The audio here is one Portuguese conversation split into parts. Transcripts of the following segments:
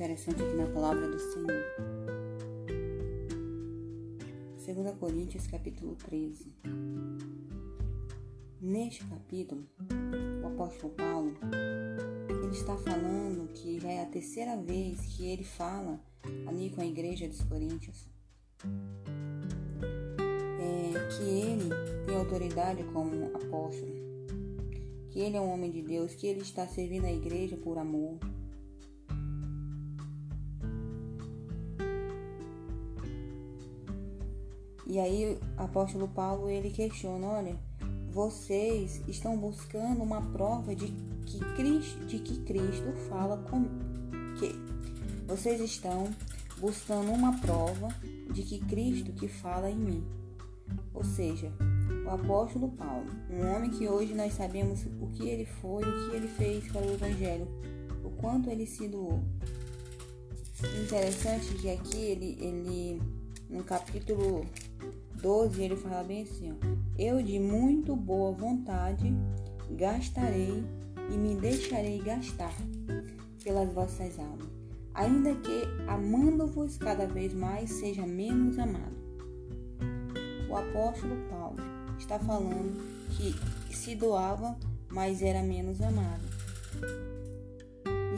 interessante aqui na palavra do Senhor. 2 Coríntios capítulo 13. Neste capítulo, o apóstolo Paulo ele está falando que já é a terceira vez que ele fala ali com a igreja dos Coríntios é, que ele tem autoridade como apóstolo, que ele é um homem de Deus, que ele está servindo a igreja por amor, E aí o apóstolo Paulo ele questiona, olha, vocês estão buscando uma prova de que Cristo, de que Cristo fala com que vocês estão buscando uma prova de que Cristo que fala em mim. Ou seja, o apóstolo Paulo, um homem que hoje nós sabemos o que ele foi, o que ele fez para o evangelho, o quanto ele se doou. Interessante que aqui ele, ele no capítulo 12, ele fala bem assim: ó, Eu de muito boa vontade gastarei e me deixarei gastar pelas vossas almas, ainda que amando-vos cada vez mais seja menos amado. O apóstolo Paulo está falando que se doava, mas era menos amado.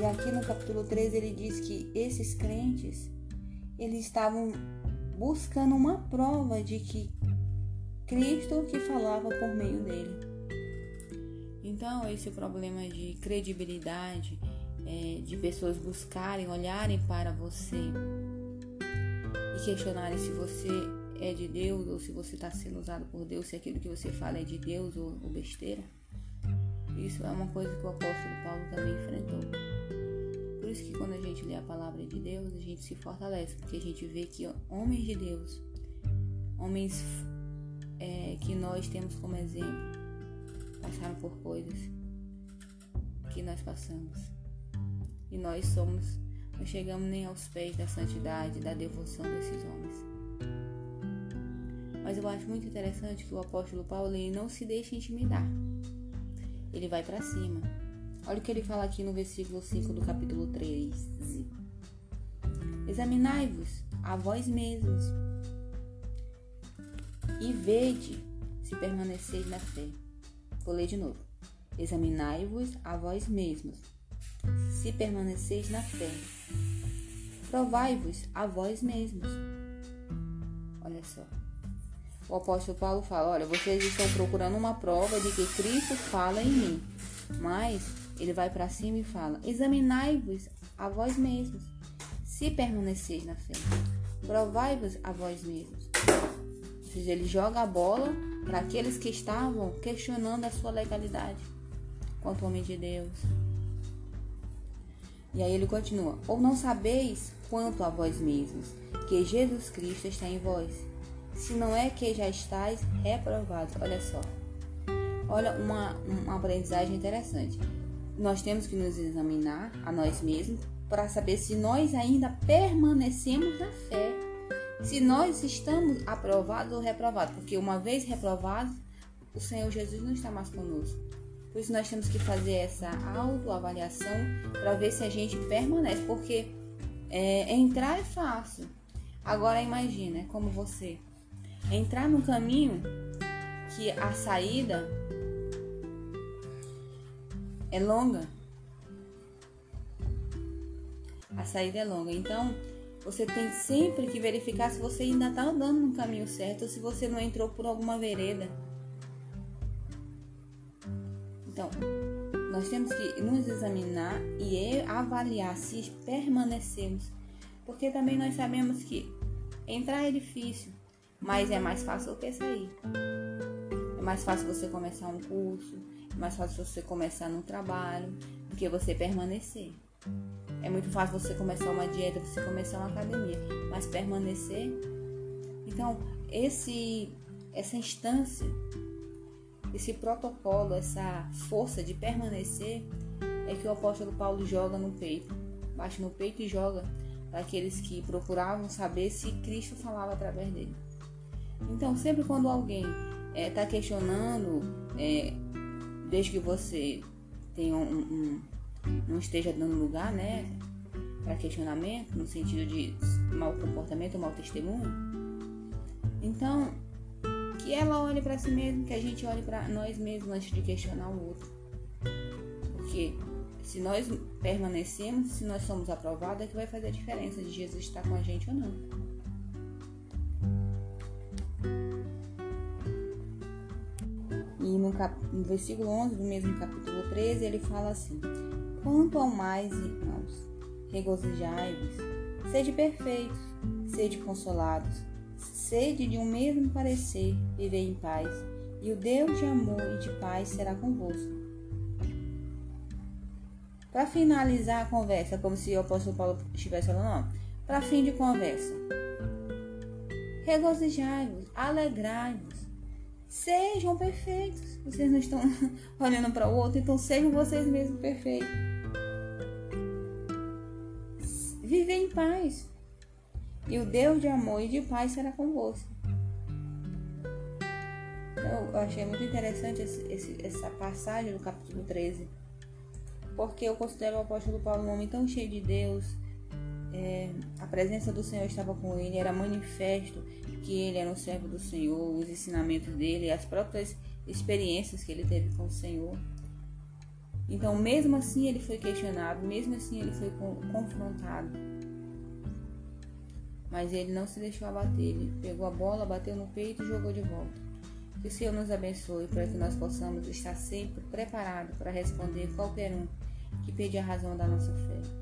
E aqui no capítulo 13 ele diz que esses crentes eles estavam buscando uma prova de que Cristo que falava por meio dele. Então, esse problema de credibilidade, é, de pessoas buscarem, olharem para você e questionarem se você é de Deus ou se você está sendo usado por Deus, se aquilo que você fala é de Deus ou, ou besteira. Isso é uma coisa que o apóstolo Paulo também enfrentou isso que quando a gente lê a palavra de Deus, a gente se fortalece, porque a gente vê que homens de Deus, homens é, que nós temos como exemplo, passaram por coisas que nós passamos. E nós somos, não chegamos nem aos pés da santidade, da devoção desses homens. Mas eu acho muito interessante que o apóstolo Paulo ele não se deixa intimidar. Ele vai para cima. Olha o que ele fala aqui no versículo 5 do capítulo 13. Examinai-vos a vós mesmos e vede se permaneceis na fé. Vou ler de novo. Examinai-vos a vós mesmos se permaneceis na fé. Provai-vos a vós mesmos. Olha só. O apóstolo Paulo fala: Olha, vocês estão procurando uma prova de que Cristo fala em mim, mas ele vai para cima e fala: Examinai-vos a vós mesmos, se permaneceis na fé. Provai-vos a vós mesmos. Ou seja, ele joga a bola para aqueles que estavam questionando a sua legalidade quanto homem de Deus. E aí ele continua: Ou não sabeis quanto a vós mesmos que Jesus Cristo está em vós, se não é que já estáis reprovados. Olha só. Olha uma, uma aprendizagem interessante nós temos que nos examinar a nós mesmos para saber se nós ainda permanecemos na fé, se nós estamos aprovados ou reprovados, porque uma vez reprovados, o Senhor Jesus não está mais conosco. Por isso nós temos que fazer essa autoavaliação para ver se a gente permanece, porque é, entrar é fácil. Agora imagina, é como você entrar no caminho que a saída é longa. A saída é longa. Então, você tem sempre que verificar se você ainda está andando no caminho certo ou se você não entrou por alguma vereda. Então, nós temos que nos examinar e avaliar se permanecemos. Porque também nós sabemos que entrar é difícil, mas é mais fácil do que sair. É mais fácil você começar um curso, mais fácil você começar no trabalho do que você permanecer. É muito fácil você começar uma dieta, você começar uma academia, mas permanecer. Então, esse essa instância, esse protocolo, essa força de permanecer é que o apóstolo Paulo joga no peito. Bate no peito e joga para aqueles que procuravam saber se Cristo falava através dele. Então, sempre quando alguém está eh, é, questionando é, desde que você tenha um, um, não esteja dando lugar, né? para questionamento, no sentido de mau comportamento mau testemunho. Então, que ela olhe para si mesma, que a gente olhe para nós mesmos antes de questionar o outro. Porque se nós permanecemos, se nós somos aprovados, é que vai fazer a diferença de Jesus estar com a gente ou não. No, cap... no versículo 11 do mesmo capítulo 13, ele fala assim: Quanto ao mais, irmãos, regozijai-vos, sede perfeitos, sede consolados, sede de um mesmo parecer, vivei em paz, e o Deus de amor e de paz será convosco. Para finalizar a conversa, como se o apóstolo Paulo estivesse falando, para fim de conversa, regozijai-vos, alegrai-vos, sejam perfeitos. Vocês não estão olhando para o outro, então sejam vocês mesmos perfeitos. Viver em paz. E o Deus de amor e de paz será convosco. Eu achei muito interessante esse, esse, essa passagem do capítulo 13 porque eu considero o apóstolo Paulo um homem tão cheio de Deus. É, a presença do Senhor estava com ele, era manifesto que ele era um servo do Senhor, os ensinamentos dele, as próprias experiências que ele teve com o Senhor. Então, mesmo assim, ele foi questionado, mesmo assim, ele foi confrontado. Mas ele não se deixou abater, ele pegou a bola, bateu no peito e jogou de volta. Que o Senhor nos abençoe para que nós possamos estar sempre preparados para responder qualquer um que pedir a razão da nossa fé.